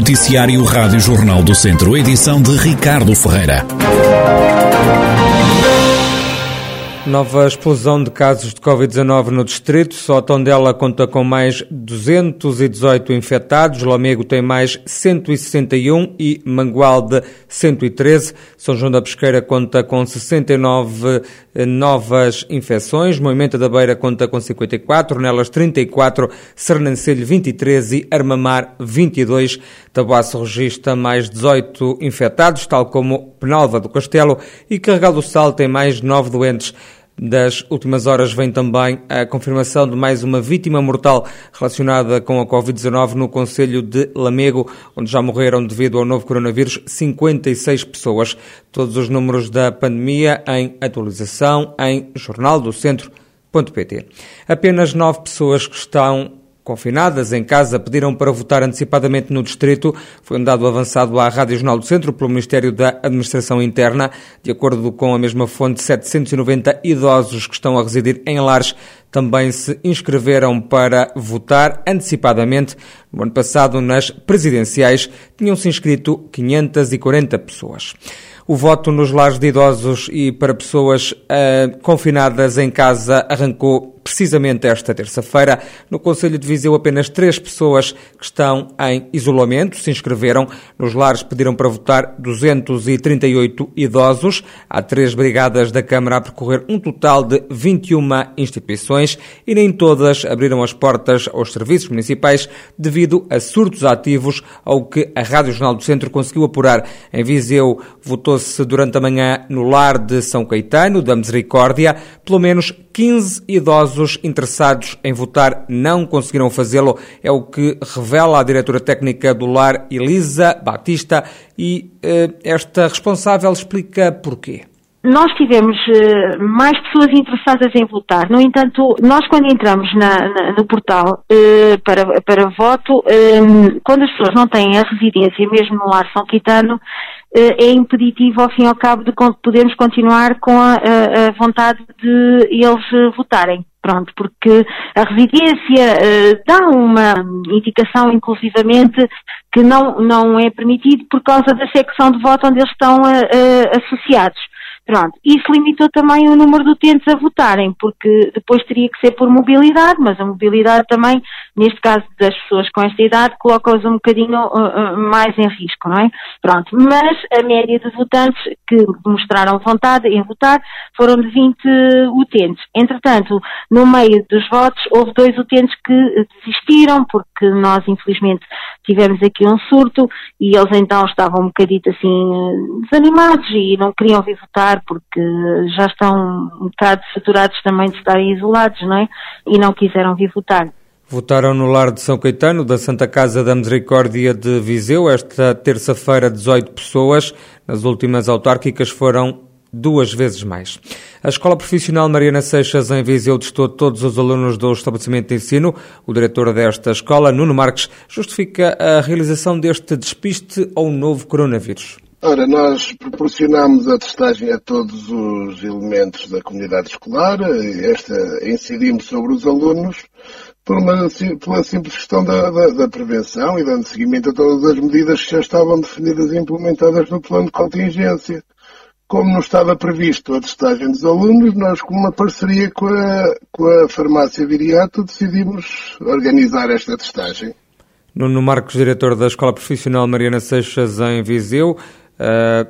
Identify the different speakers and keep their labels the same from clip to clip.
Speaker 1: Noticiário Rádio Jornal do Centro, edição de Ricardo Ferreira.
Speaker 2: Nova explosão de casos de Covid-19 no distrito. Só Tondela conta com mais 218 infectados. Lamego tem mais 161 e Mangualde 113. São João da Pesqueira conta com 69 eh, novas infecções. Moimenta da Beira conta com 54. Nelas 34. Sernancelho 23 e Armamar 22. Tabuaço registra mais 18 infectados, tal como Penalva do Castelo. E Carregal do Sal tem mais 9 doentes. Das últimas horas vem também a confirmação de mais uma vítima mortal relacionada com a Covid-19 no Conselho de Lamego, onde já morreram devido ao novo coronavírus 56 pessoas. Todos os números da pandemia em atualização em jornaldocentro.pt. Apenas nove pessoas que estão confinadas em casa pediram para votar antecipadamente no distrito. Foi um dado avançado à Rádio Jornal do Centro pelo Ministério da Administração Interna. De acordo com a mesma fonte, 790 idosos que estão a residir em lares também se inscreveram para votar antecipadamente. No ano passado, nas presidenciais, tinham-se inscrito 540 pessoas. O voto nos lares de idosos e para pessoas uh, confinadas em casa arrancou precisamente esta terça-feira. No Conselho de Viseu, apenas três pessoas que estão em isolamento se inscreveram. Nos lares pediram para votar 238 idosos. Há três brigadas da Câmara a percorrer um total de 21 instituições e nem todas abriram as portas aos serviços municipais devido a surtos ativos, ao que a Rádio Jornal do Centro conseguiu apurar. Em Viseu, votou-se durante a manhã no lar de São Caetano, da Misericórdia, pelo menos 15 idosos interessados em votar não conseguiram fazê-lo, é o que revela a diretora técnica do lar, Elisa Batista, e eh, esta responsável explica porquê.
Speaker 3: Nós tivemos uh, mais pessoas interessadas em votar. No entanto, nós quando entramos na, na, no portal uh, para, para voto, uh, quando as pessoas não têm a residência, mesmo no lar São Quitano, é impeditivo ao fim e ao cabo de podermos continuar com a, a vontade de eles votarem. Pronto, porque a residência dá uma indicação, inclusivamente, que não, não é permitido por causa da secção de voto onde eles estão associados. Pronto, isso limitou também o número de utentes a votarem, porque depois teria que ser por mobilidade, mas a mobilidade também, neste caso das pessoas com esta idade, coloca-os um bocadinho uh, uh, mais em risco, não é? Pronto, mas a média de votantes que mostraram vontade em votar foram de 20 utentes. Entretanto, no meio dos votos, houve dois utentes que desistiram, porque nós, infelizmente, tivemos aqui um surto e eles então estavam um bocadito assim desanimados e não queriam vir votar porque já estão bocado saturados também de estarem isolados, não é? E não quiseram vir votar.
Speaker 2: Votaram no lar de São Caetano, da Santa Casa da Misericórdia de Viseu, esta terça-feira 18 pessoas. Nas últimas autárquicas foram duas vezes mais. A Escola Profissional Mariana Seixas em Viseu testou todos os alunos do estabelecimento de ensino. O diretor desta escola, Nuno Marques, justifica a realização deste despiste ao novo coronavírus.
Speaker 4: Ora, nós proporcionamos a testagem a todos os elementos da comunidade escolar, esta incidimos sobre os alunos por uma, pela simples questão da, da, da, prevenção e dando seguimento a todas as medidas que já estavam definidas e implementadas no plano de contingência. Como não estava previsto a testagem dos alunos, nós, com uma parceria com a, com a farmácia Viriato, decidimos organizar esta testagem.
Speaker 2: Nuno Marcos, diretor da Escola Profissional Mariana Seixas, em Viseu 呃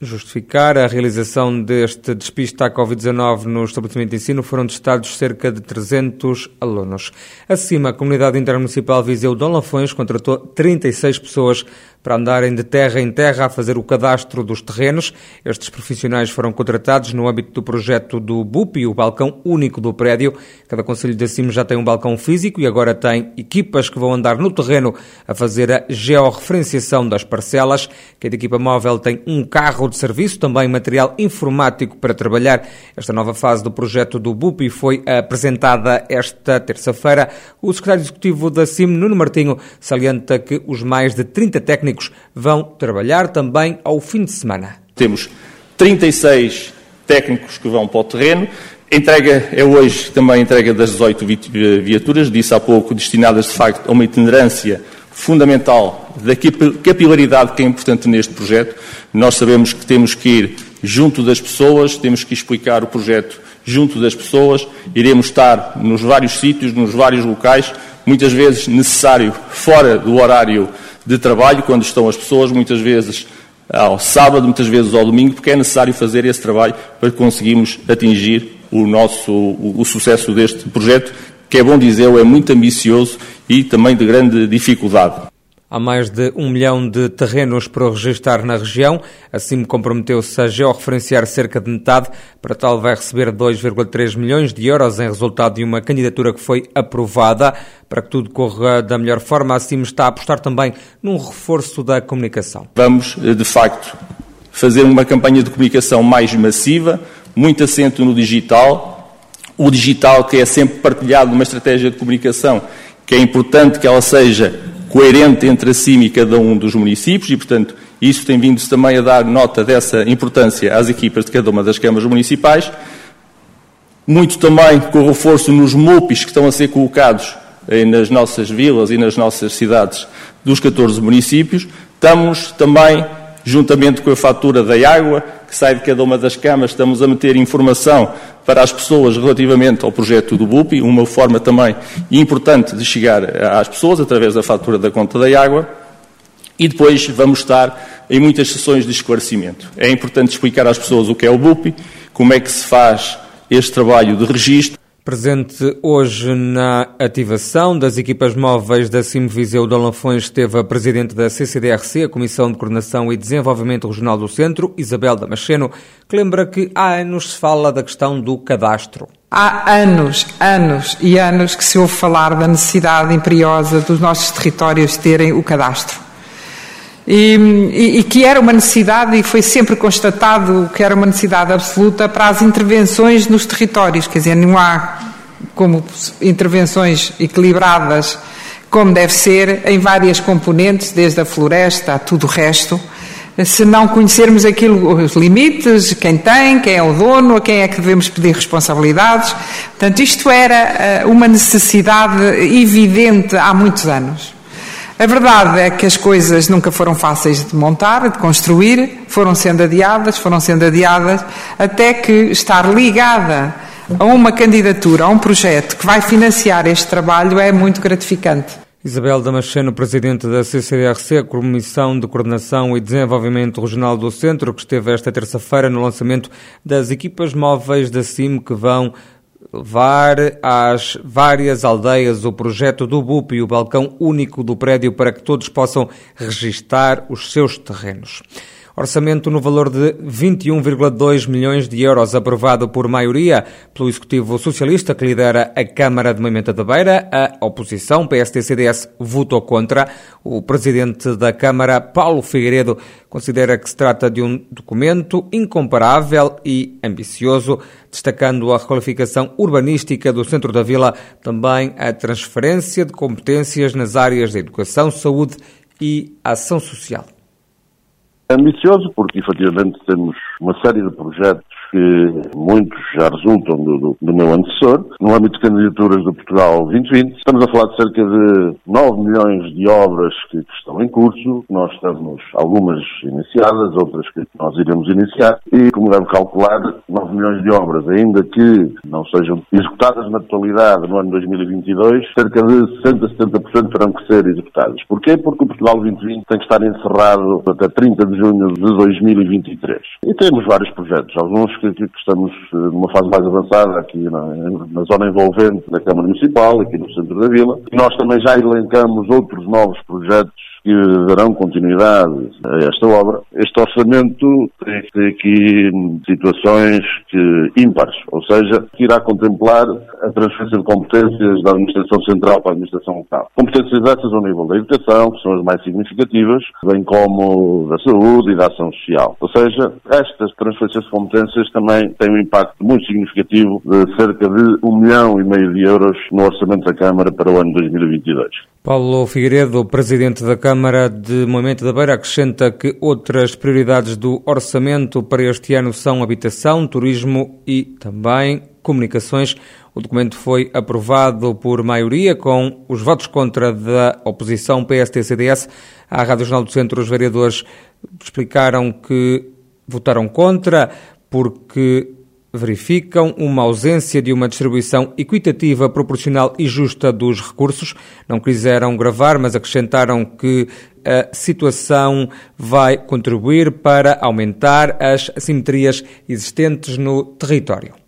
Speaker 2: justificar a realização deste despiste à Covid-19 no estabelecimento de ensino, foram testados cerca de 300 alunos. Acima, a Comunidade Intermunicipal Viseu Dom Lafões contratou 36 pessoas para andarem de terra em terra a fazer o cadastro dos terrenos. Estes profissionais foram contratados no âmbito do projeto do BUP, o balcão único do prédio. Cada Conselho de Acima já tem um balcão físico e agora tem equipas que vão andar no terreno a fazer a georreferenciação das parcelas. Cada equipa móvel tem um carro de serviço, também material informático para trabalhar. Esta nova fase do projeto do BUP foi apresentada esta terça-feira. O secretário executivo da CIM, Nuno Martinho, salienta que os mais de 30 técnicos vão trabalhar também ao fim de semana.
Speaker 5: Temos 36 técnicos que vão para o terreno. Entrega é hoje também a entrega das 18 viaturas, disse há pouco, destinadas de facto a uma itinerância fundamental da capilaridade que é importante neste projeto. Nós sabemos que temos que ir junto das pessoas, temos que explicar o projeto junto das pessoas, iremos estar nos vários sítios, nos vários locais, muitas vezes necessário fora do horário de trabalho, quando estão as pessoas, muitas vezes ao sábado, muitas vezes ao domingo, porque é necessário fazer esse trabalho para conseguirmos atingir o nosso o, o sucesso deste projeto, que é bom dizer, é muito ambicioso e também de grande dificuldade.
Speaker 2: Há mais de um milhão de terrenos para registar na região. Assim comprometeu-se a georreferenciar cerca de metade. Para tal, vai receber 2,3 milhões de euros em resultado de uma candidatura que foi aprovada. Para que tudo corra da melhor forma, a CIM está a apostar também num reforço da comunicação.
Speaker 5: Vamos, de facto, fazer uma campanha de comunicação mais massiva, muito assento no digital. O digital que é sempre partilhado numa estratégia de comunicação, que é importante que ela seja coerente entre CIM e cada um dos municípios e, portanto, isso tem vindo-se também a dar nota dessa importância às equipas de cada uma das câmaras municipais. Muito também com o reforço nos MUPIs que estão a ser colocados nas nossas vilas e nas nossas cidades dos 14 municípios. Estamos também, juntamente com a fatura da água, que sai de cada uma das câmaras, estamos a meter informação para as pessoas relativamente ao projeto do BUPI, uma forma também importante de chegar às pessoas através da fatura da conta da água. E depois vamos estar em muitas sessões de esclarecimento. É importante explicar às pessoas o que é o BUPI, como é que se faz este trabalho de registro
Speaker 2: Presente hoje na ativação das equipas móveis da CIM Viseu de Lafões esteve a Presidente da CCDRC, a Comissão de Coordenação e Desenvolvimento Regional do Centro, Isabel Damasceno, que lembra que há anos se fala da questão do cadastro.
Speaker 6: Há anos, anos e anos que se ouve falar da necessidade imperiosa dos nossos territórios terem o cadastro. E, e, que era uma necessidade, e foi sempre constatado que era uma necessidade absoluta para as intervenções nos territórios, quer dizer, não há como intervenções equilibradas como deve ser em várias componentes, desde a floresta a tudo o resto, se não conhecermos aquilo, os limites, quem tem, quem é o dono, a quem é que devemos pedir responsabilidades. Portanto, isto era eh, uma necessidade evidente há muitos anos. A verdade é que as coisas nunca foram fáceis de montar, de construir, foram sendo adiadas, foram sendo adiadas, até que estar ligada a uma candidatura, a um projeto que vai financiar este trabalho é muito gratificante.
Speaker 2: Isabel Damasceno, Presidente da CCDRC, Comissão de Coordenação e Desenvolvimento Regional do Centro, que esteve esta terça-feira no lançamento das equipas móveis da CIM que vão levar às várias aldeias o projeto do BUP e o balcão único do prédio para que todos possam registar os seus terrenos. Orçamento no valor de 21,2 milhões de euros, aprovado por maioria pelo Executivo Socialista, que lidera a Câmara de Moimenta da Beira. A oposição, PSD-CDS, votou contra. O presidente da Câmara, Paulo Figueiredo, considera que se trata de um documento incomparável e ambicioso, destacando a requalificação urbanística do centro da vila, também a transferência de competências nas áreas da educação, saúde e ação social.
Speaker 7: Ambicioso porque efetivamente temos uma série de projetos que muitos já resultam do, do, do, meu antecessor. No âmbito de candidaturas do Portugal 2020, estamos a falar de cerca de 9 milhões de obras que, que estão em curso. Nós estamos algumas iniciadas, outras que nós iremos iniciar. E, como deve calcular, 9 milhões de obras, ainda que não sejam executadas na totalidade no ano 2022, cerca de 60, 70% terão que ser executadas. Porquê? Porque o Portugal 2020 tem que estar encerrado até 30 de junho de 2023. E temos vários projetos, alguns que, que estamos eh, numa fase mais avançada aqui na, na, zona envolvente da Câmara Municipal, aqui no centro da vila. E nós também já elencamos outros novos projetos que darão continuidade a esta obra. Este orçamento tem aqui situações que, ímpares, ou seja, que irá contemplar a transferência de competências da Administração Central para a Administração Local. Competências essas ao nível da educação, que são as mais significativas, bem como da saúde e da ação social. Ou seja, estas transferências de competências também têm um impacto muito significativo de cerca de um milhão e meio de euros no orçamento da Câmara para o ano 2022.
Speaker 2: Paulo Figueiredo, presidente da Câmara de Moimento da Beira, acrescenta que outras prioridades do orçamento para este ano são habitação, turismo e também comunicações, O documento foi aprovado por maioria, com os votos contra da oposição PST-CDS. À Rádio Jornal do Centro, os vereadores explicaram que votaram contra porque verificam uma ausência de uma distribuição equitativa, proporcional e justa dos recursos. Não quiseram gravar, mas acrescentaram que a situação vai contribuir para aumentar as assimetrias existentes no território.